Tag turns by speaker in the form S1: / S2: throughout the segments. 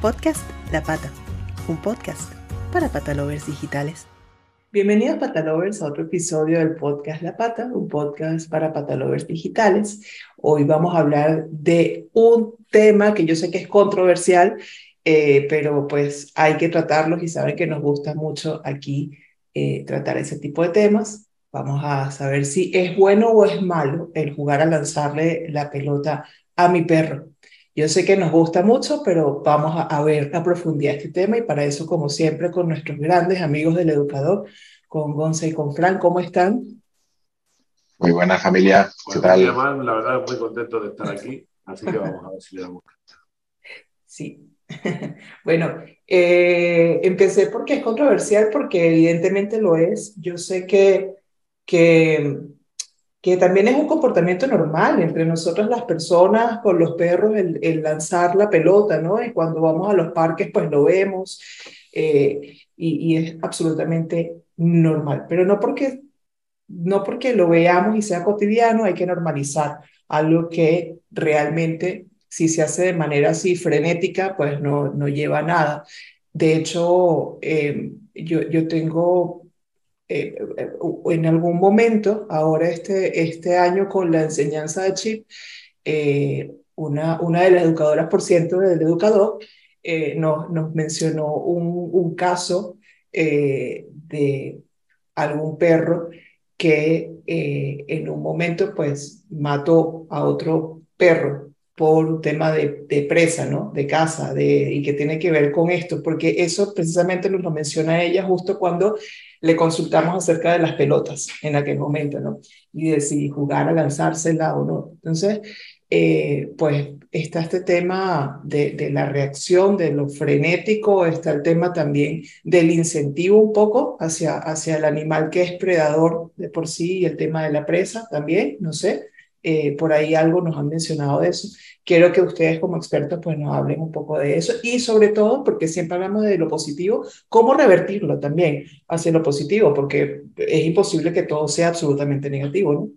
S1: Podcast La Pata, un podcast para patalovers digitales. Bienvenidos patalovers a otro episodio del podcast La Pata, un podcast para patalovers digitales. Hoy vamos a hablar de un tema que yo sé que es controversial, eh, pero pues hay que tratarlos y saben que nos gusta mucho aquí eh, tratar ese tipo de temas. Vamos a saber si es bueno o es malo el jugar a lanzarle la pelota a mi perro. Yo sé que nos gusta mucho, pero vamos a, ver a profundidad este tema y para eso, como siempre, con nuestros grandes amigos del educador, con Gonza y con Fran, ¿cómo están?
S2: Muy buena familia,
S3: ¿qué tal? la verdad, muy contento de estar aquí, así que vamos a ver si le damos
S1: Sí. bueno, eh, empecé porque es controversial, porque evidentemente lo es. Yo sé que, que que también es un comportamiento normal entre nosotros las personas con los perros, el, lanzar la pelota, ¿no? Y cuando vamos a los parques, pues lo vemos eh, y, es absolutamente normal, pero no porque, no porque lo veamos y sea cotidiano, hay que normalizar algo que realmente, si se hace de manera así frenética, pues no, no lleva a nada. De hecho, eh, yo, yo tengo eh, eh, en algún momento, ahora este, este año con la enseñanza de chip, eh, una, una de las educadoras por ciento del educador nos, nos mencionó un, un caso de algún perro que en un momento pues mató a otro perro por un tema de, de, presa, ¿no? De caza, de, y que tiene que ver con esto, porque eso precisamente nos lo menciona ella justo cuando le consultamos acerca de las pelotas en aquel momento, ¿no? Y de si jugar a lanzársela o no. Entonces, eh, pues está este tema de, de, la reacción, de lo frenético, está el tema también del incentivo un poco hacia, hacia el animal que es predador de por sí y el tema de la presa también, no sé. Eh, por ahí algo nos han mencionado de eso. Quiero que ustedes como expertos pues nos hablen un poco de eso y sobre todo porque siempre hablamos de lo positivo, cómo revertirlo también hacia lo positivo, porque es imposible que todo sea absolutamente negativo, ¿no?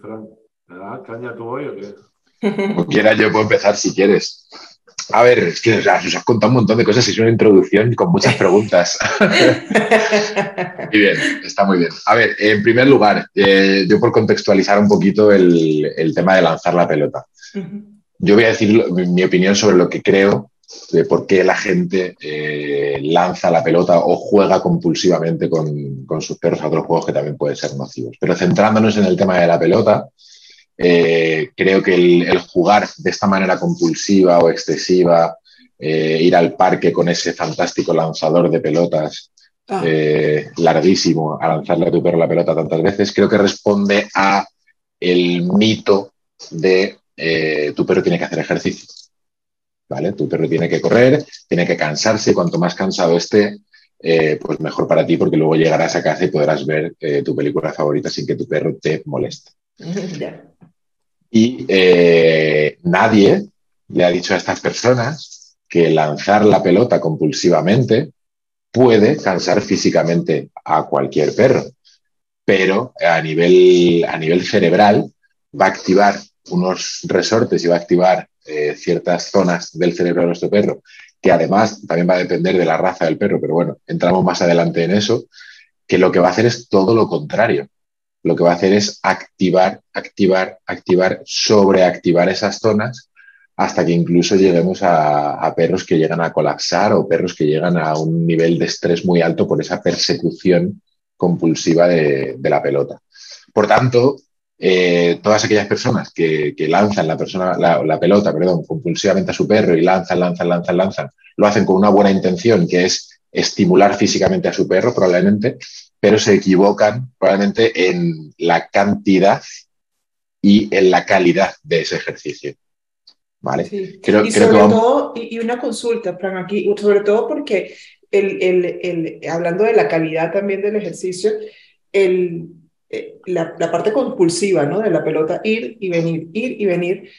S3: Fran, caña tú hoy o qué?
S2: Como quiera, yo puedo empezar si quieres. A ver, es que os has contado un montón de cosas y es una introducción con muchas preguntas. muy bien, está muy bien. A ver, en primer lugar, eh, yo por contextualizar un poquito el, el, tema de lanzar la pelota. Yo voy a decir mi, opinión sobre lo que creo de por qué la gente eh, lanza la pelota o juega compulsivamente con, con, sus perros a otros juegos que también pueden ser nocivos. Pero centrándonos en el tema de la pelota, eh, creo que el, jugar de esta manera compulsiva o excesiva, eh, ir al parque con ese fantástico lanzador de pelotas ah. eh, larguísimo a lanzarle a tu perro la pelota tantas veces, creo que responde a el mito de tu perro tiene que hacer ejercicio. ¿Vale? Tu perro tiene que correr, tiene que cansarse, cuanto más cansado esté, pues mejor para ti porque luego llegarás a casa y podrás ver tu película favorita sin que tu perro te moleste. Y eh, nadie le ha dicho a estas personas que lanzar la pelota compulsivamente puede cansar físicamente a cualquier perro, pero a nivel, a nivel cerebral va a activar unos resortes y va a activar eh, ciertas zonas del cerebro de nuestro perro, que además también va a depender de la raza del perro, pero bueno, entramos más adelante en eso, que lo que va a hacer es todo lo contrario lo que va a hacer es activar, activar, activar, sobreactivar esas zonas hasta que incluso lleguemos a, perros que llegan a colapsar o perros que llegan a un nivel de estrés muy alto por esa persecución compulsiva de, la pelota. Por tanto, eh, todas aquellas personas que, lanzan la, persona, la, pelota perdón, compulsivamente a su perro y lanzan, lanzan, lanzan, lanzan, lo hacen con una buena intención, que es estimular físicamente a su perro, probablemente, pero se equivocan probablemente en la cantidad y en la calidad de ese ejercicio. ¿Vale?
S1: y sobre todo, y, una consulta, Fran, aquí, sobre todo porque el, el, el, hablando de la calidad también del ejercicio, el, eh, la, la, parte compulsiva ¿no? de la pelota, ir y venir, ir y venir,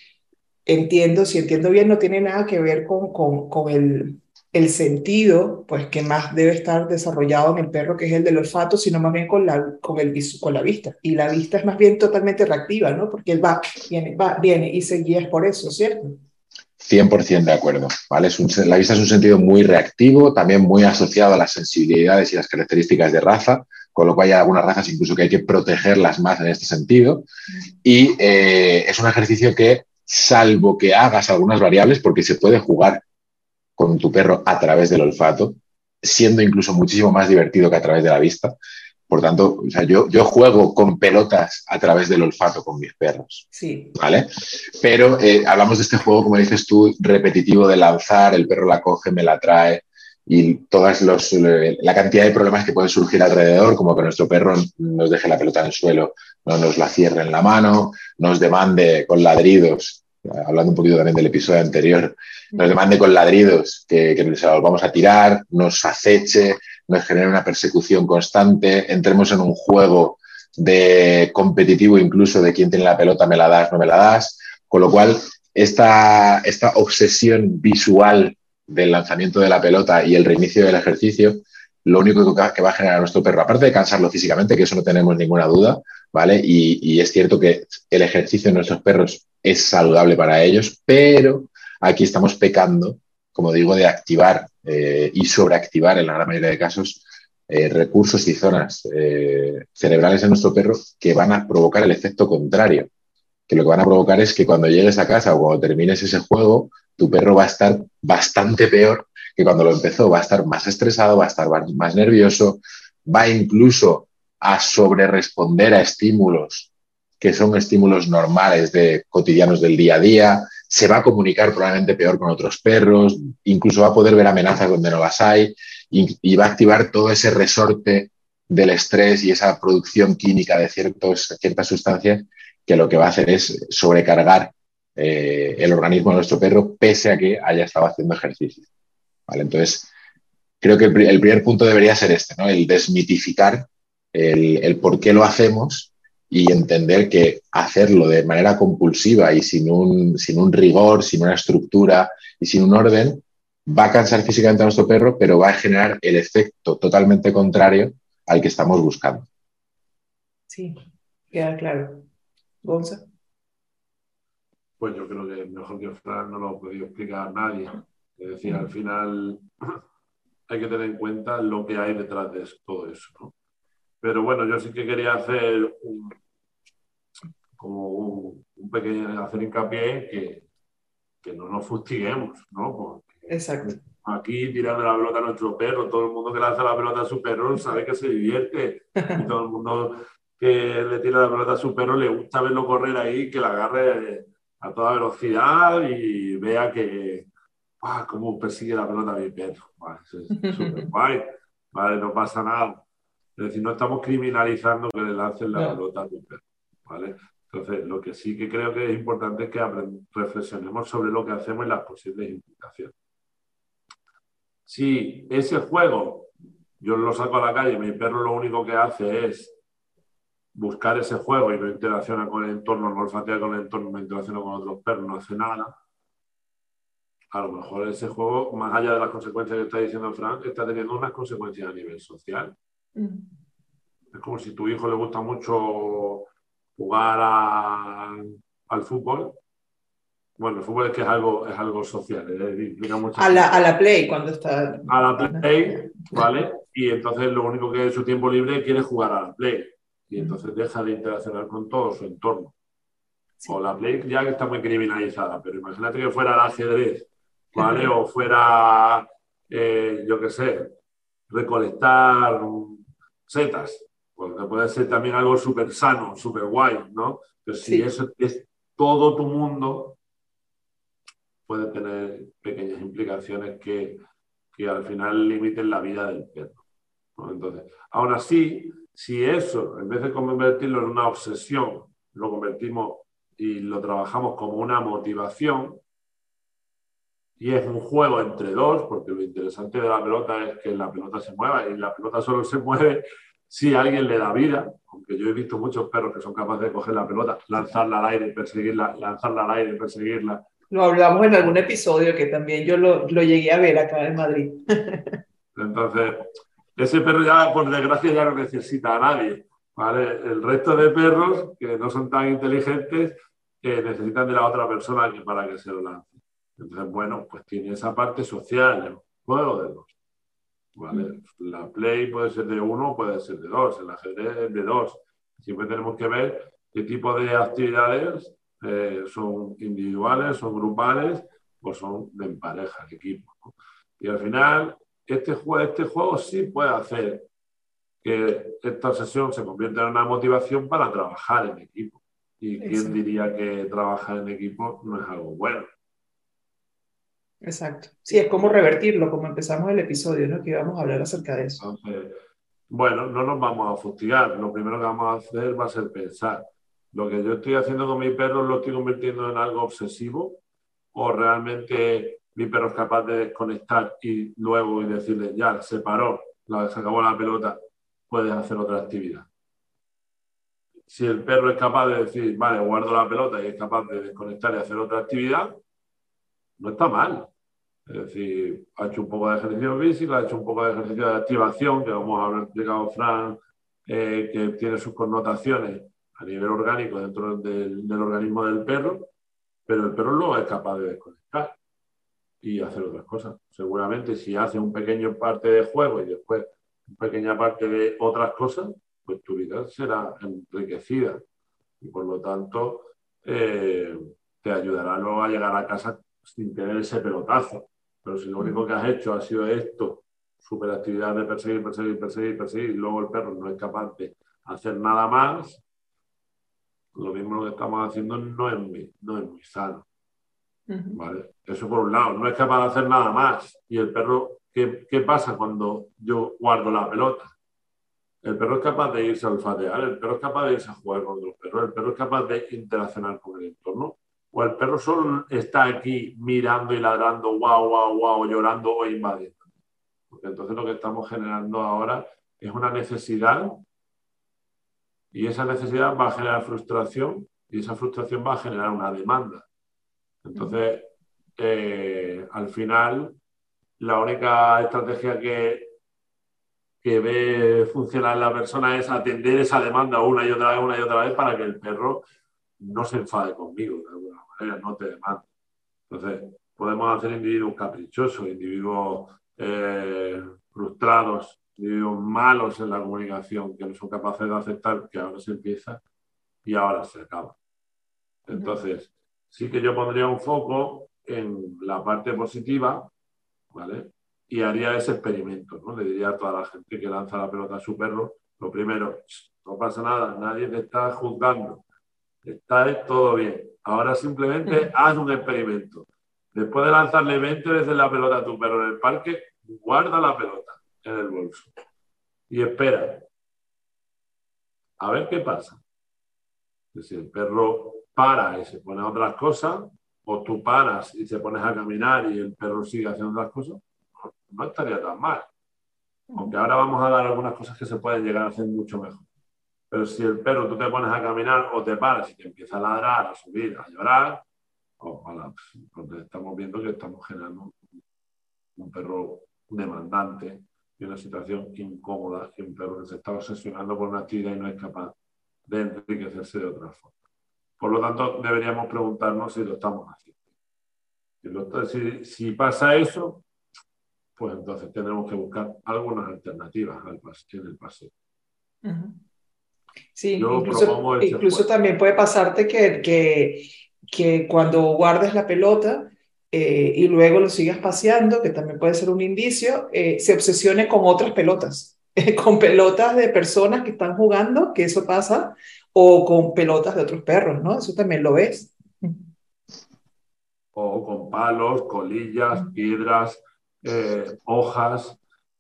S1: entiendo, si entiendo bien, no tiene nada que ver con, con, con el el sentido, pues que más debe estar desarrollado en el perro, que es el del olfato, sino más bien con la, con el, con la vista. Y la vista es más bien totalmente reactiva, ¿no? Porque él va, viene, va, viene y se guía por eso, ¿cierto?
S2: 100% de acuerdo. ¿vale? La vista es un sentido muy reactivo, también muy asociado a las sensibilidades y las características de raza, con lo cual hay algunas razas incluso que hay que protegerlas más en este sentido. Y eh, es un ejercicio que, salvo que hagas algunas variables, porque se puede jugar con tu perro a través del olfato, siendo incluso muchísimo más divertido que a través de la vista. Por tanto, o sea, yo, yo juego con pelotas a través del olfato con mis perros.
S1: Sí.
S2: ¿Vale? Pero eh, hablamos de este juego, como dices tú, repetitivo de lanzar, el perro la coge, me la trae y todas los, la cantidad de problemas que pueden surgir alrededor, como que nuestro perro nos deje la pelota en el suelo, no nos la cierre en la mano, nos demande con ladridos hablando un poquito también del episodio anterior, nos demande con ladridos que, que lo vamos a tirar, nos aceche, nos genere una persecución constante, entremos en un juego de competitivo incluso de quién tiene la pelota, me la das, no me la das, con lo cual esta, esta obsesión visual del lanzamiento de la pelota y el reinicio del ejercicio, lo único que va a generar a nuestro perro, aparte de cansarlo físicamente, que eso no tenemos ninguna duda, y es cierto que el ejercicio de nuestros perros es saludable para ellos, pero aquí estamos pecando, como digo, de activar eh, y sobreactivar en la gran mayoría de casos eh, recursos y zonas eh, cerebrales en nuestro perro que van a provocar el efecto contrario, que lo que van a provocar es que cuando llegues a casa o cuando termines ese juego, tu perro va a estar bastante peor que cuando lo empezó, va a estar más estresado, va a estar más nervioso, va incluso a sobreresponder a estímulos que son estímulos normales de cotidianos del día a día, se va a comunicar probablemente peor con otros perros, incluso va a poder ver amenazas donde no las hay y, va a activar todo ese resorte del estrés y esa producción química de ciertas sustancias que lo que va a hacer es sobrecargar eh, el organismo de nuestro perro pese a que haya estado haciendo ejercicio. ¿Vale? Entonces, creo que el, primer punto debería ser este, ¿no? el desmitificar el, el por qué lo hacemos y entender que hacerlo de manera compulsiva y sin un, sin un rigor, sin una estructura y sin un orden, va a cansar físicamente a nuestro perro, pero va a generar el efecto totalmente contrario al que estamos buscando.
S1: Sí, queda claro. Gonza.
S3: Pues yo creo que mejor que Fran no lo ha podido explicar nadie. Es decir, al final hay que tener en cuenta lo que hay detrás de todo eso. ¿no? Pero bueno, yo sí que quería hacer un, como un, pequeño, hacer hincapié en que, que no nos fustiguemos, ¿no?
S1: Porque Exacto.
S3: Aquí tirando la pelota a nuestro perro, todo el mundo que lanza la pelota a su perro sabe que se divierte. Y todo el mundo que le tira la pelota a su perro le gusta verlo correr ahí, que la agarre a toda velocidad y vea que, ah, cómo persigue la pelota a mi perro. es súper guay. Vale, no pasa nada. Es decir, no estamos criminalizando que le lancen la pelota a tu perro. ¿vale? Entonces, lo que sí que creo que es importante es que reflexionemos sobre lo que hacemos y las posibles implicaciones. Si ese juego yo lo saco a la calle y mi perro lo único que hace es buscar ese juego y no interacciona con el entorno, no olfatea con el entorno, no interacciona con otros perros, no hace nada, a lo mejor ese juego, más allá de las consecuencias que está diciendo Frank, está teniendo unas consecuencias a nivel social. Es como si tu hijo le gusta mucho jugar al fútbol. Bueno, el fútbol es que es algo, es algo social.
S1: a, la, a la play, cuando está.
S3: A la play, ¿vale? Y entonces lo único que es su tiempo libre quiere jugar a la play. Y entonces deja de interaccionar con todo su entorno. O la play ya que está muy criminalizada, pero imagínate que fuera el ajedrez, ¿vale? o fuera, eh, yo qué sé, recolectar setas, porque puede ser también algo súper sano, súper guay, ¿no? Pero si eso es todo tu mundo, puede tener pequeñas implicaciones que, que al final limiten la vida del perro. Entonces, aún así, si eso, en vez de convertirlo en una obsesión, lo convertimos y lo trabajamos como una motivación, y es un juego entre dos, porque lo interesante de la pelota es que la pelota se mueva y la pelota solo se mueve si alguien le da vida, aunque yo he visto muchos perros que son capaces de coger la pelota, lanzarla al aire perseguirla, lanzarla al aire perseguirla,
S1: Lo hablamos en algún episodio que también yo lo, lo llegué a ver acá en Madrid.
S3: Entonces, ese perro ya, por desgracia, ya no necesita a nadie. ¿vale? El resto de perros que no son tan inteligentes eh, necesitan de la otra persona que para que se lo lance. Entonces, bueno, pues tiene esa parte social, el juego de dos. ¿vale? La play puede ser de uno, puede ser de dos, el ajedrez es de dos. Siempre tenemos que ver qué tipo de actividades eh, son individuales, son grupales o son de pareja, de equipo. Y al final, este juego, este juego sí puede hacer que esta sesión se convierta en una motivación para trabajar en equipo. ¿Y quién diría que trabajar en equipo no es algo bueno?
S1: Exacto. Sí, es como revertirlo, como empezamos el episodio, ¿no? Que íbamos a hablar acerca de eso.
S3: bueno, no nos vamos a fustigar. Lo primero que vamos a hacer va a ser pensar. Lo que yo estoy haciendo con mi perro lo estoy convirtiendo en algo obsesivo o realmente mi perro es capaz de desconectar y luego y decirle, ya, se paró, se acabó la pelota, puedes hacer otra actividad. Si el perro es capaz de decir, vale, guardo la pelota y es capaz de desconectar y hacer otra actividad, no está mal. Es decir, ha hecho un poco de ejercicio físico, ha hecho un poco de ejercicio de activación, que vamos a haber explicado Fran, eh, que tiene sus connotaciones a nivel orgánico dentro del, organismo del perro, pero el perro no es capaz de desconectar y hacer otras cosas. Seguramente si hace un pequeño parte de juego y después una pequeña parte de otras cosas, pues tu vida será enriquecida y por lo tanto eh, te ayudará luego a llegar a casa sin tener ese pelotazo. Pero si lo único que has hecho ha sido esto, superactividad de perseguir, perseguir, perseguir, perseguir, y luego el perro no es capaz de hacer nada más, lo mismo que estamos haciendo no es muy, no es muy sano. ¿vale? Eso por un lado, no es capaz de hacer nada más. Y el perro, ¿qué, ¿qué, pasa cuando yo guardo la pelota? El perro es capaz de irse a olfatear, el perro es capaz de irse a jugar con otros perros, el perro es capaz de interaccionar con el entorno o el perro solo está aquí mirando y ladrando, wow, wow, wow, llorando o invadiendo. Porque entonces lo que estamos generando ahora es una necesidad y esa necesidad va a generar frustración y esa frustración va a generar una demanda. Entonces, eh, al final, la única estrategia que, que ve funcionar la persona es atender esa demanda una y otra vez, una y otra vez, para que el perro no se enfade conmigo de alguna manera, no te demanda. Entonces, podemos hacer individuos caprichosos, individuos eh, frustrados, individuos malos en la comunicación, que no son capaces de aceptar que ahora se empieza y ahora se acaba. Entonces, sí que yo pondría un foco en la parte positiva, ¿vale? Y haría ese experimento, ¿no? Le diría a toda la gente que lanza la pelota a su perro, lo primero, no pasa nada, nadie te está juzgando, está todo bien. Ahora simplemente haz un experimento. Después de lanzarle 20 veces la pelota a tu perro en el parque, guarda la pelota en el bolso y espera. A ver qué pasa. Si el perro para y se pone a otras cosas, o tú paras y te pones a caminar y el perro sigue haciendo otras cosas, no estaría tan mal. Aunque ahora vamos a dar algunas cosas que se pueden llegar a hacer mucho mejor. Pero si el perro tú te pones a caminar o te paras y te empieza a ladrar, a subir, a llorar, ojalá, pues estamos viendo que estamos generando un perro demandante y una situación incómoda y un perro que se está obsesionando por una actividad y no es capaz de enriquecerse de otra forma. Por lo tanto, deberíamos preguntarnos si lo estamos haciendo. Si, si pasa eso, pues entonces tendremos que buscar algunas alternativas al, en el paseo.
S1: Sí, incluso, también puede pasarte que, que, que, cuando guardes la pelota eh, y luego lo sigas paseando, que también puede ser un indicio, eh, se obsesione con otras pelotas, con pelotas de personas que están jugando, que eso pasa, o con pelotas de otros perros, ¿no? Eso también lo ves.
S3: O con palos, colillas, piedras, eh, hojas,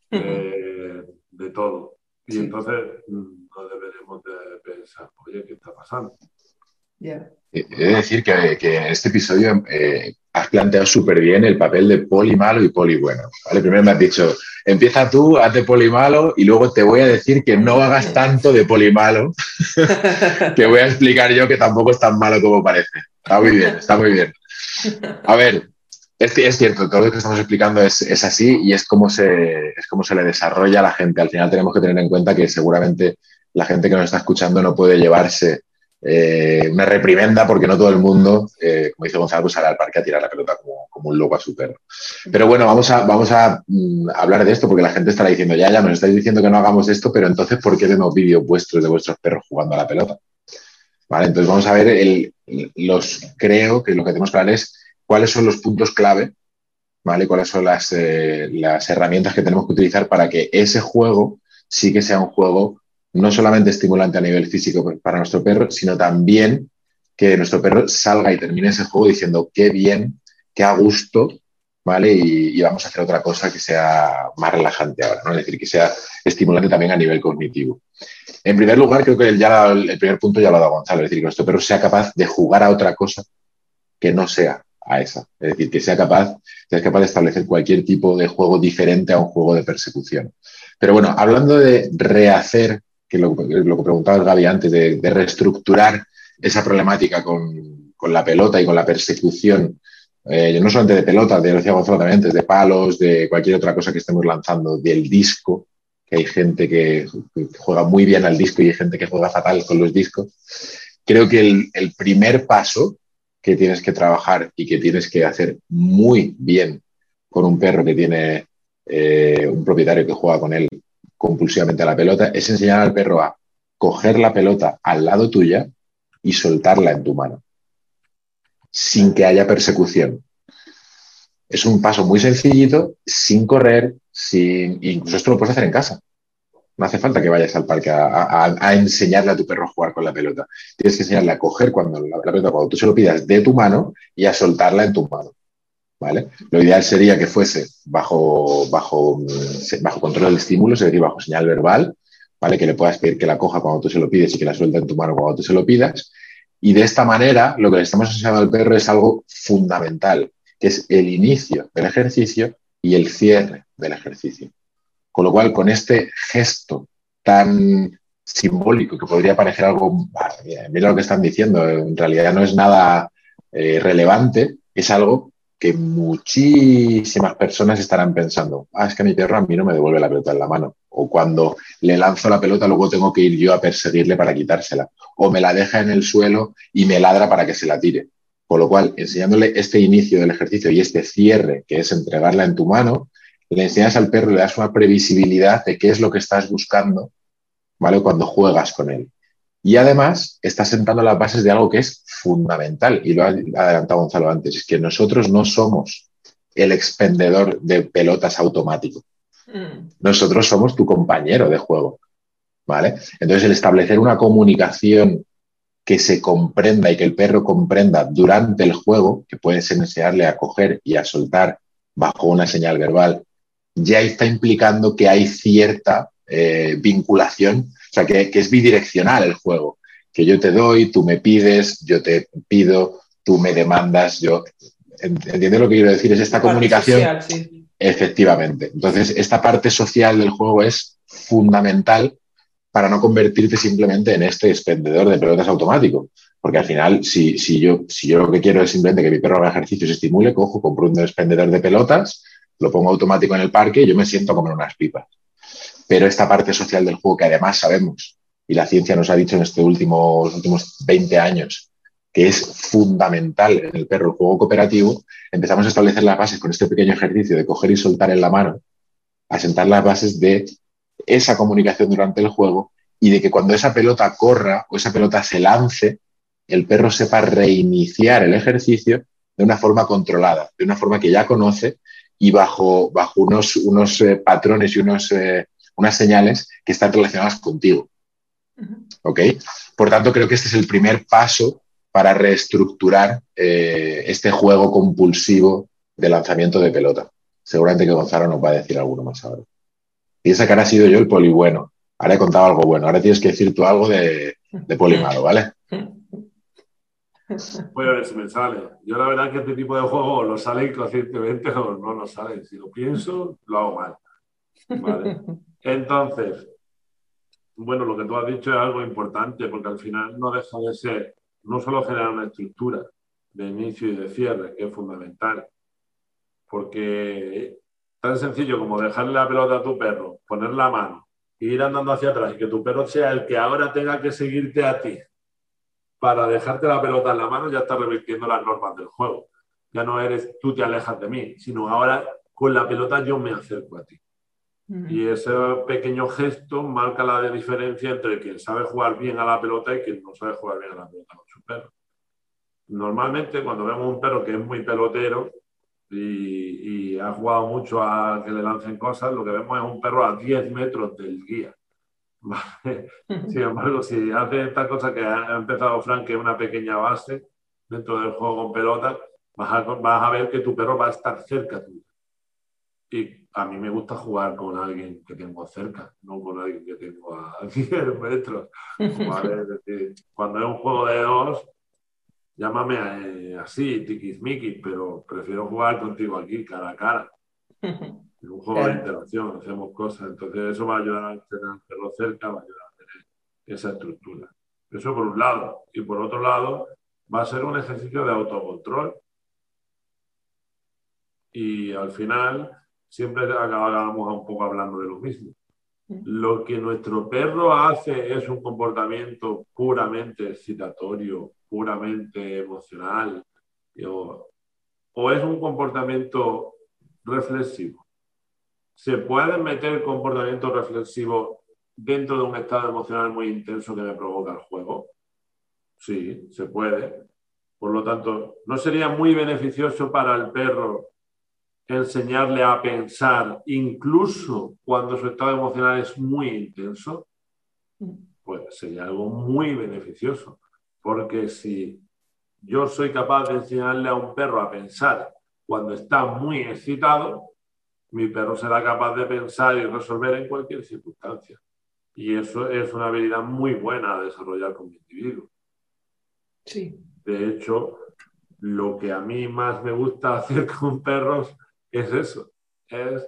S3: de todo. Y entonces mm, deberemos de pensar, oye, ¿qué está pasando?
S2: Yeah. He de decir que, que, en este episodio eh, has planteado súper bien el papel de poli malo y poli bueno. ¿vale? Primero me has dicho, empieza tú, haz de poli malo y luego te voy a decir que no hagas tanto de poli malo, que voy a explicar yo que tampoco es tan malo como parece. Está muy bien, está muy bien. A ver, es, cierto, todo lo que estamos explicando es, así y es como, se, es como se le desarrolla a la gente. Al final tenemos que tener en cuenta que seguramente la gente que nos está escuchando no puede llevarse eh, una reprimenda porque no todo el mundo, eh, como dice Gonzalo, pues sale al parque a tirar la pelota como, un loco a su perro. Pero bueno, vamos a, mm, hablar de esto porque la gente estará diciendo, ya, ya, nos estáis diciendo que no hagamos esto, pero entonces, ¿por qué vemos vídeos vuestros de vuestros perros jugando a la pelota? Vale, entonces vamos a ver el, los, creo que lo que tenemos que hablar es cuáles son los puntos clave, ¿vale? Cuáles son las, eh, las herramientas que tenemos que utilizar para que ese juego sí que sea un juego no solamente estimulante a nivel físico para nuestro perro, sino también que nuestro perro salga y termine ese juego diciendo qué bien, qué a gusto, ¿vale? Y, vamos a hacer otra cosa que sea más relajante ahora, ¿no? Es decir, que sea estimulante también a nivel cognitivo. En primer lugar, creo que el primer punto ya lo ha dado Gonzalo, es decir, que nuestro perro sea capaz de jugar a otra cosa que no sea a esa. Es decir, que sea capaz, sea capaz de establecer cualquier tipo de juego diferente a un juego de persecución. Pero bueno, hablando de rehacer que lo, lo que preguntaba Gaby antes, de, reestructurar esa problemática con, la pelota y con la persecución, eh, no solamente de pelota, de, decía Gonzalo también de palos, de cualquier otra cosa que estemos lanzando, del disco, que hay gente que, juega muy bien al disco y hay gente que juega fatal con los discos. Creo que el, primer paso que tienes que trabajar y que tienes que hacer muy bien con un perro que tiene eh, un propietario que juega con él compulsivamente a la pelota, es enseñar al perro a coger la pelota al lado tuya y soltarla en tu mano, sin que haya persecución. Es un paso muy sencillito, sin correr, sin... incluso esto lo puedes hacer en casa. No hace falta que vayas al parque a, enseñarle a tu perro a jugar con la pelota. Tienes que enseñarle a coger cuando la, pelota, cuando tú se lo pidas de tu mano y a soltarla en tu mano. ¿vale? Lo ideal sería que fuese bajo, bajo, bajo control del estímulo, es decir, bajo señal verbal, ¿vale? Que le puedas pedir que la coja cuando tú se lo pides y que la suelta en tu mano cuando tú se lo pidas. Y de esta manera, lo que le estamos enseñando al perro es algo fundamental, que es el inicio del ejercicio y el cierre del ejercicio. Con lo cual, con este gesto tan simbólico, que podría parecer algo, mira lo que están diciendo, en realidad no es nada eh, relevante, es algo que muchísimas personas estarán pensando, ah, es que mi perro a mí no me devuelve la pelota en la mano. O cuando le lanzo la pelota, luego tengo que ir yo a perseguirle para quitársela. O me la deja en el suelo y me ladra para que se la tire. Con lo cual, enseñándole este inicio del ejercicio y este cierre, que es entregarla en tu mano, le enseñas al perro, le das una previsibilidad de qué es lo que estás buscando, ¿vale? Cuando juegas con él. Y además está sentando las bases de algo que es fundamental, y lo ha adelantado Gonzalo antes, es que nosotros no somos el expendedor de pelotas automático. Mm. Nosotros somos tu compañero de juego. ¿Vale? Entonces, el establecer una comunicación que se comprenda y que el perro comprenda durante el juego, que puedes enseñarle a coger y a soltar bajo una señal verbal, ya está implicando que hay cierta eh, vinculación o sea, que, es bidireccional el juego, que yo te doy, tú me pides, yo te pido, tú me demandas, yo... ¿Entiendes lo que quiero decir? Es esta comunicación. Efectivamente. Entonces, esta parte social del juego es fundamental para no convertirte simplemente en este expendedor de pelotas automático. Porque al final, si, si, yo, si yo lo que quiero es simplemente que mi perro haga ejercicio y se estimule, cojo, compro un expendedor de pelotas, lo pongo automático en el parque y yo me siento a comer unas pipas. Pero esta parte social del juego que además sabemos, y la ciencia nos ha dicho en estos últimos, últimos 20 años, que es fundamental en el perro, el juego cooperativo, empezamos a establecer las bases con este pequeño ejercicio de coger y soltar en la mano, a sentar las bases de esa comunicación durante el juego y de que cuando esa pelota corra o esa pelota se lance, el perro sepa reiniciar el ejercicio de una forma controlada, de una forma que ya conoce y bajo, bajo unos, unos eh, patrones y unos, eh, unas señales que están relacionadas contigo. ¿Ok? Por tanto, creo que este es el primer paso para reestructurar eh, este juego compulsivo de lanzamiento de pelota. Seguramente que Gonzalo nos va a decir alguno más ahora. Piensa que ahora ha sido yo el poli bueno. Ahora he contado algo bueno. Ahora tienes que decir tú algo de, de poli malo, ¿vale?
S3: Voy a ver si me sale. Yo la verdad que este tipo de juego lo sale inconscientemente o no lo sale. Si lo pienso, lo hago mal. ¿Vale? Entonces, bueno, lo que tú has dicho es algo importante porque al final no deja de ser no solo generar una estructura, de inicio y de cierre, que es fundamental. Porque tan sencillo como dejarle la pelota a tu perro, poner la mano, ir andando hacia atrás y que tu perro sea el que ahora tenga que seguirte a ti para dejarte la pelota en la mano, ya estás revirtiendo las normas del juego. Ya no eres tú te alejas de mí, sino ahora con la pelota yo me acerco a ti. Y ese pequeño gesto marca la diferencia entre quien sabe jugar bien a la pelota y quien no sabe jugar bien a la pelota con su perro. Normalmente cuando vemos un perro que es muy pelotero y, ha jugado mucho a que le lancen cosas, lo que vemos es un perro a 10 metros del guía. Sin embargo, si hace esta cosa que ha empezado Frank, que es una pequeña base dentro del juego con pelota, vas a, vas a ver que tu perro va a estar cerca tuyo. Y a mí me gusta jugar con alguien que tengo cerca, no con alguien que tengo a 10 metros. cuando es un juego de dos, llámame eh, así, tiquismiquis, pero prefiero jugar contigo aquí, cara a cara. Es un juego de interacción, hacemos cosas. Entonces, eso va a ayudar a tener el perro cerca, va a ayudar a tener esa estructura. Eso por un lado. Y por otro lado, va a ser un ejercicio de autocontrol. Y al final, siempre acabamos un poco hablando de lo mismo. Lo que nuestro perro hace es un comportamiento puramente excitatorio, puramente emocional, o, es un comportamiento reflexivo. ¿Se puede meter comportamiento reflexivo dentro de un estado emocional muy intenso que me provoca el juego? Sí, se puede. Por lo tanto, ¿no sería muy beneficioso para el perro enseñarle a pensar incluso cuando su estado emocional es muy intenso, pues sería algo muy beneficioso. Porque si yo soy capaz de enseñarle a un perro a pensar cuando está muy excitado, mi perro será capaz de pensar y resolver en cualquier circunstancia. Y eso es una habilidad muy buena a desarrollar con mi individuo.
S1: Sí.
S3: De hecho, lo que a mí más me gusta hacer con perros es eso, es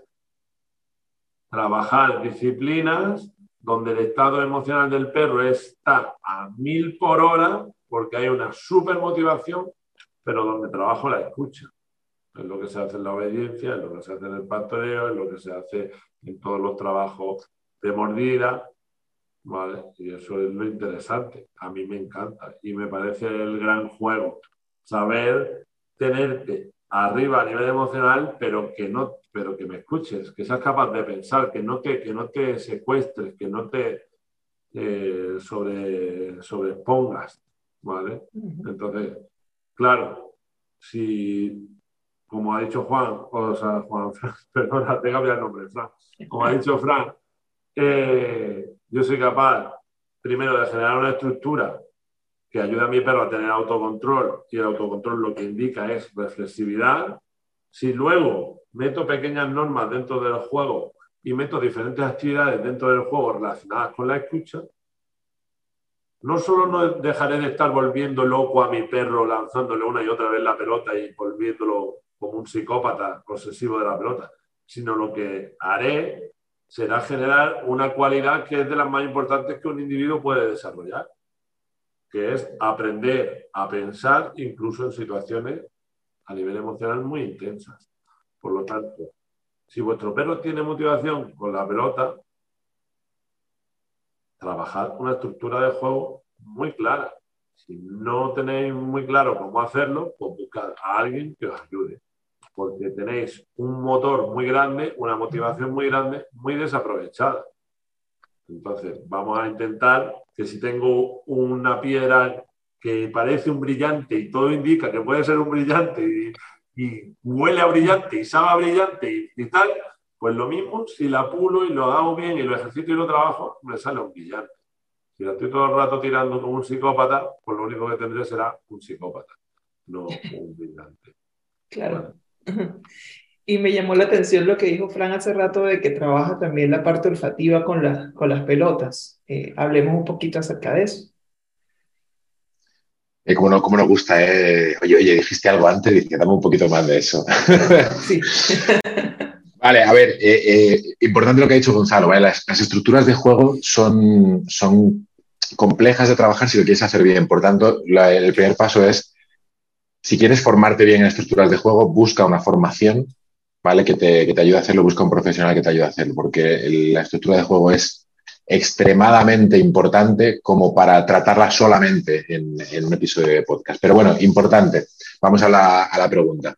S3: trabajar disciplinas donde el estado emocional del perro está a mil por hora porque hay una super motivación, pero donde trabajo la escucha. Es lo que se hace en la obediencia, es lo que se hace en el pastoreo, es lo que se hace en todos los trabajos de mordida, ¿vale? Y eso es lo interesante. A mí me encanta y me parece el gran juego. Saber tenerte arriba a nivel emocional, pero que no, pero que me escuches, que seas capaz de pensar, que no te, que no te secuestres, que no te eh, sobre, sobrepongas, ¿vale? Entonces, claro, si, como ha dicho Juan, o sea, Juan, perdona, cambiar el nombre, Fran, como ha dicho Fran, eh, yo soy capaz, primero, de generar una estructura que ayuda a mi perro a tener autocontrol y el autocontrol lo que indica es reflexividad. Si luego meto pequeñas normas dentro del juego y meto diferentes actividades dentro del juego relacionadas con la escucha, no solo no dejaré de estar volviendo loco a mi perro lanzándole una y otra vez la pelota y volviéndolo como un psicópata obsesivo de la pelota, sino lo que haré será generar una cualidad que es de las más importantes que un individuo puede desarrollar, que es aprender a pensar incluso en situaciones a nivel emocional muy intensas. Por lo tanto, si vuestro perro tiene motivación con la pelota, trabajad una estructura de juego muy clara. Si no tenéis muy claro cómo hacerlo, pues buscad a alguien que os ayude. Porque tenéis un motor muy grande, una motivación muy grande, muy desaprovechada. Entonces, vamos a intentar que si tengo una piedra que parece un brillante y todo indica que puede ser un brillante y, huele a brillante y sabe a brillante y, tal, pues lo mismo, si la pulo y lo hago bien y lo ejercito y lo trabajo, me sale un brillante. Si la estoy todo el rato tirando como un psicópata, pues lo único que tendré será un psicópata, no un brillante.
S1: Claro. Y me llamó la atención lo que dijo Fran hace rato de que trabaja también la parte olfativa con, la, con las pelotas. Eh, hablemos un poquito acerca de eso.
S2: Eh, como, no, como nos gusta, eh? oye, oye, dijiste algo antes, dame un poquito más de eso. Sí. vale, a ver, importante lo que ha dicho Gonzalo, ¿vale? las, las, estructuras de juego son, son complejas de trabajar si lo quieres hacer bien. Por tanto, la, el primer paso es si quieres formarte bien en estructuras de juego, busca una formación, ¿vale? Que te, que te ayude a hacerlo, busca un profesional que te ayude a hacerlo, porque la estructura de juego es extremadamente importante como para tratarla solamente en, un episodio de podcast. Pero bueno, importante. Vamos a la, pregunta.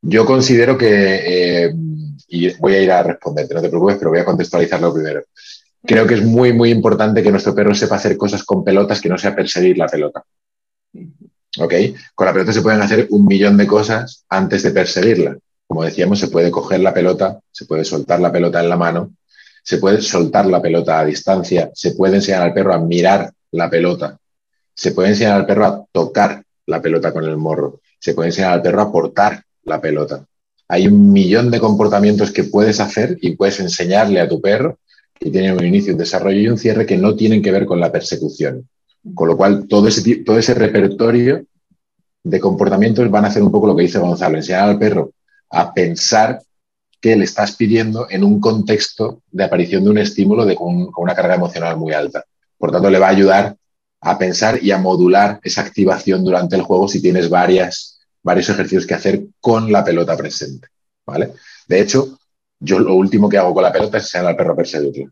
S2: Yo considero que, eh, y voy a ir a responderte, no te preocupes, pero voy a contextualizarlo primero. Creo que es muy, muy importante que nuestro perro sepa hacer cosas con pelotas que no sea perseguir la pelota. ¿Ok? Con la pelota se pueden hacer un millón de cosas antes de perseguirla. Como decíamos, se puede coger la pelota, se puede soltar la pelota en la mano, se puede soltar la pelota a distancia, se puede enseñar al perro a mirar la pelota, se puede enseñar al perro a tocar la pelota con el morro, se puede enseñar al perro a portar la pelota. Hay un millón de comportamientos que puedes hacer y puedes enseñarle a tu perro que tiene un inicio, un desarrollo y un cierre que no tienen que ver con la persecución. Con lo cual, todo ese, todo ese repertorio de comportamientos van a hacer un poco lo que dice Gonzalo, enseñar al perro a pensar que le estás pidiendo en un contexto de aparición de un estímulo de, con, una carga emocional muy alta. Por tanto, le va a ayudar a pensar y a modular esa activación durante el juego si tienes varias, varios ejercicios que hacer con la pelota presente. ¿vale? De hecho, yo lo último que hago con la pelota es enseñar al perro a perseguirla.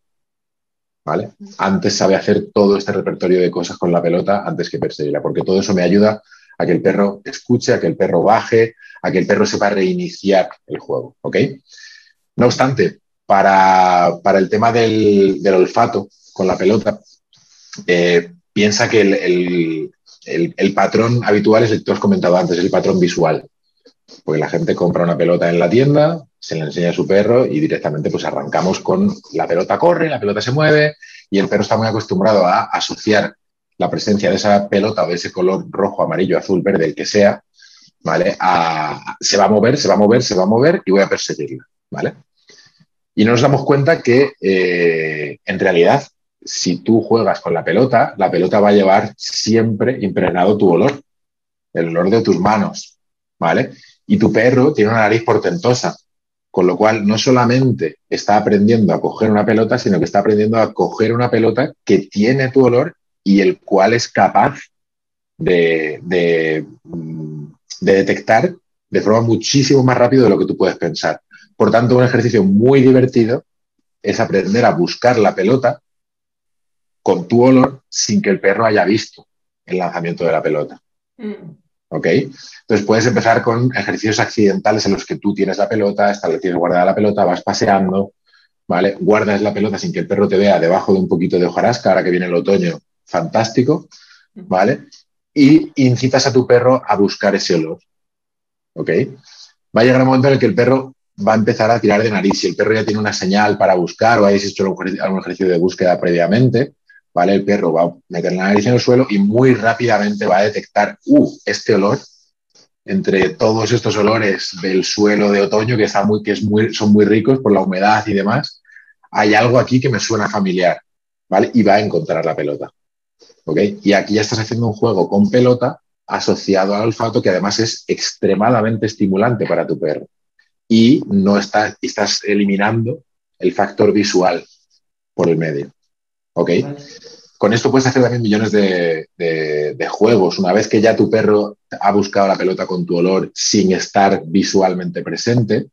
S2: ¿vale? Antes sabe hacer todo este repertorio de cosas con la pelota antes que perseguirla, porque todo eso me ayuda a que el perro escuche, a que el perro baje, a que el perro sepa reiniciar el juego. No obstante, para, el tema del, olfato con la pelota, eh, piensa que el, patrón habitual es el que tú has comentado antes, el patrón visual. Porque la gente compra una pelota en la tienda, se le enseña a su perro y directamente pues arrancamos con la pelota corre, la pelota se mueve y el perro está muy acostumbrado a asociar la presencia de esa pelota de ese color rojo, amarillo, azul, verde, el que sea, ¿vale? se va a mover, se va a mover, se va a mover y voy a perseguirla, ¿vale? Y no nos damos cuenta que eh, en realidad, si tú juegas con la pelota, la pelota va a llevar siempre impregnado tu olor, el olor de tus manos, ¿vale? Y tu perro tiene una nariz portentosa, con lo cual no solamente está aprendiendo a coger una pelota, sino que está aprendiendo a coger una pelota que tiene tu olor y el cual es capaz de, mm, detectar de forma muchísimo más rápida de lo que tú puedes pensar. Por tanto, un ejercicio muy divertido es aprender a buscar la pelota con tu olor sin que el perro haya visto el lanzamiento de la pelota. Mm. ¿Ok? Entonces puedes empezar con ejercicios accidentales en los que tú tienes la pelota, tienes guardada la pelota, vas paseando, ¿vale? Guardas la pelota sin que el perro te vea debajo de un poquito de hojarasca, ahora que viene el otoño, fantástico, ¿vale? Y incitas a tu perro a buscar ese olor, ¿ok? Va a llegar un momento en el que el perro va a empezar a tirar de nariz. Si el perro ya tiene una señal para buscar o hayáis hecho algún ejercicio de búsqueda previamente, ¿vale? El perro va a meter la nariz en el suelo y muy rápidamente va a detectar, uh, este olor entre todos estos olores del suelo de otoño que, está muy, que es muy, son muy ricos por la humedad y demás, hay algo aquí que me suena familiar, ¿vale? Y va a encontrar la pelota. Y aquí ya estás haciendo un juego con pelota asociado al olfato que además es extremadamente estimulante para tu perro. Y no estás, estás eliminando el factor visual por el medio. ¿Ok? Con esto puedes hacer también millones de, juegos. Una vez que ya tu perro ha buscado la pelota con tu olor sin estar visualmente presente,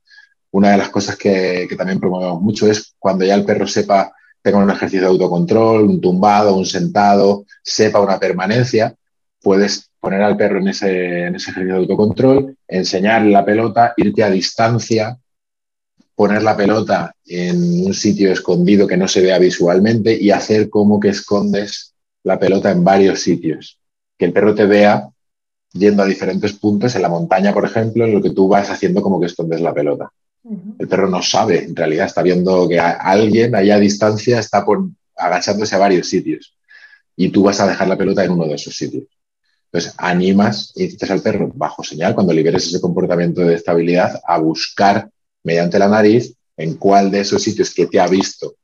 S2: una de las cosas que, que también promovemos mucho es cuando ya el perro sepa tenga un ejercicio de autocontrol, un tumbado, un sentado, sepa una permanencia, puedes poner al perro en ese, en ese ejercicio de autocontrol, enseñarle la pelota, irte a distancia, poner la pelota en un sitio escondido que no se vea visualmente y hacer como que escondes la pelota en varios sitios. Que el perro te vea yendo a diferentes puntos en la montaña, por ejemplo, en lo que tú vas haciendo como que escondes la pelota. El perro no sabe, en realidad está viendo que alguien allá a distancia está agachándose a varios sitios y tú vas a dejar la pelota en uno de esos sitios. Entonces, animas dices al perro, bajo señal, cuando liberes ese comportamiento de estabilidad, a buscar mediante la nariz en cuál de esos sitios que te ha visto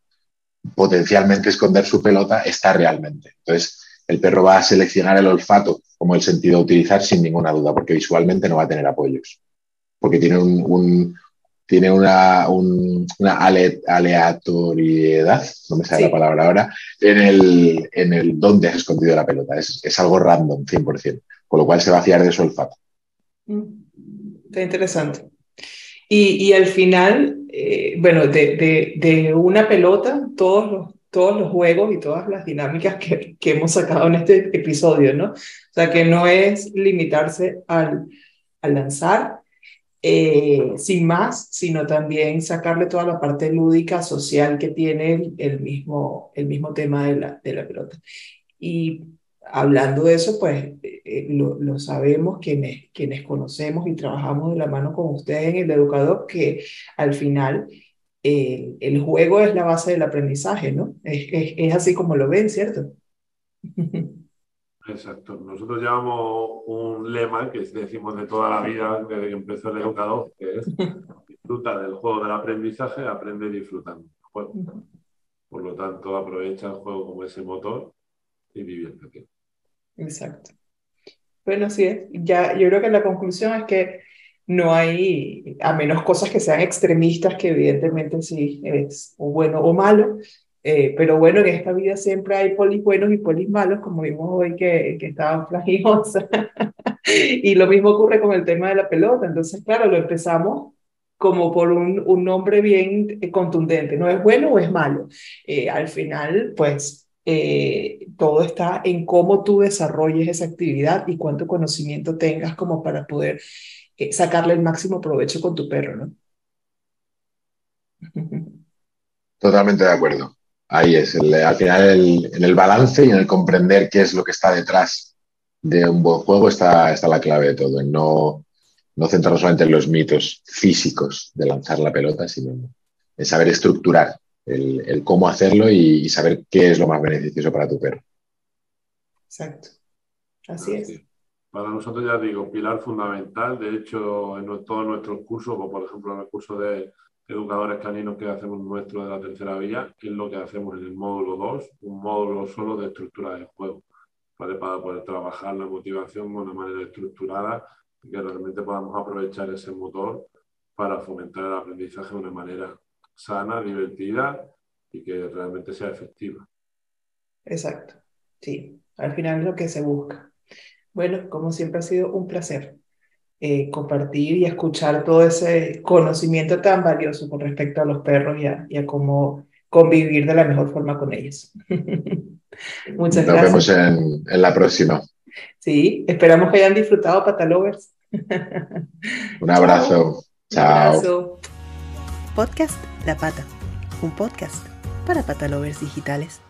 S2: potencialmente esconder su pelota está realmente. Entonces, el perro va a seleccionar el olfato como el sentido a utilizar sin ninguna duda, porque visualmente no va a tener apoyos, porque tiene un, tiene una, una aleatoriedad, no me sale la palabra ahora, en el, en el dónde has escondido la pelota. Es, es algo random, 100%, con lo cual se va a fiar de su olfato.
S1: Mm, está interesante. Y, y al final, eh, bueno, de, de, de, una pelota, todos los, todos los juegos y todas las dinámicas que, que, hemos sacado en este episodio, ¿no? O sea, que no es limitarse al, al lanzar eh, sin más, sino también sacarle toda la parte lúdica, social que tiene el, el mismo, el mismo tema de la, de la pelota. Y hablando de eso, pues eh, eh, lo, lo, sabemos quienes, quienes conocemos y trabajamos de la mano con ustedes en el educador, que al final eh, el juego es la base del aprendizaje, ¿no? Es, es, es, así como lo ven, ¿cierto?
S3: Exacto. Nosotros llevamos un lema que decimos de toda la vida, desde que empezó el educador, que es disfruta del juego del aprendizaje, aprende disfrutando el juego. Por lo tanto, aprovecha el juego como ese motor y diviértete.
S1: Exacto. Bueno, sí es. Ya, yo creo que la conclusión es que no hay, a menos cosas que sean extremistas, que evidentemente sí es o bueno o malo, eh, pero bueno, en esta vida siempre hay polis buenos y polis malos, como vimos hoy que, que estaban flagijosa. y lo mismo ocurre con el tema de la pelota. Entonces, claro, lo empezamos como por un, un nombre bien contundente, no es bueno o es malo. Eh, al final, pues eh, todo está en cómo tú desarrolles esa actividad y cuánto conocimiento tengas como para poder eh, sacarle el máximo provecho con tu perro, ¿no?
S2: Totalmente de acuerdo. Ahí es, el, al final el, en el balance y en el comprender qué es lo que está detrás de un buen juego está, está la clave de todo, en no, no centrarnos solamente en los mitos físicos de lanzar la pelota, sino en saber estructurar el, el cómo hacerlo y, y, saber qué es lo más beneficioso para tu perro.
S1: Exacto. Así es.
S3: Para nosotros, ya digo, pilar fundamental. De hecho, en todos nuestros cursos, como por ejemplo en el curso de educadores caninos que hacemos nuestro de la tercera vía, es lo que hacemos en el módulo 2, un módulo solo de estructura de juego, para poder trabajar la motivación de una manera estructurada y que realmente podamos aprovechar ese motor para fomentar el aprendizaje de una manera sana, divertida y que realmente sea efectiva.
S1: Exacto, sí, al final es lo que se busca. Bueno, como siempre ha sido un placer eh, compartir y escuchar todo ese conocimiento tan valioso con respecto a los perros y a, y a cómo convivir de la mejor forma con ellos.
S2: Muchas Nos gracias. Nos vemos en, en, la próxima.
S1: Sí, esperamos que hayan disfrutado Patalovers.
S2: un abrazo. Chao. Un abrazo.
S4: Podcast La Pata, un podcast para patalovers digitales.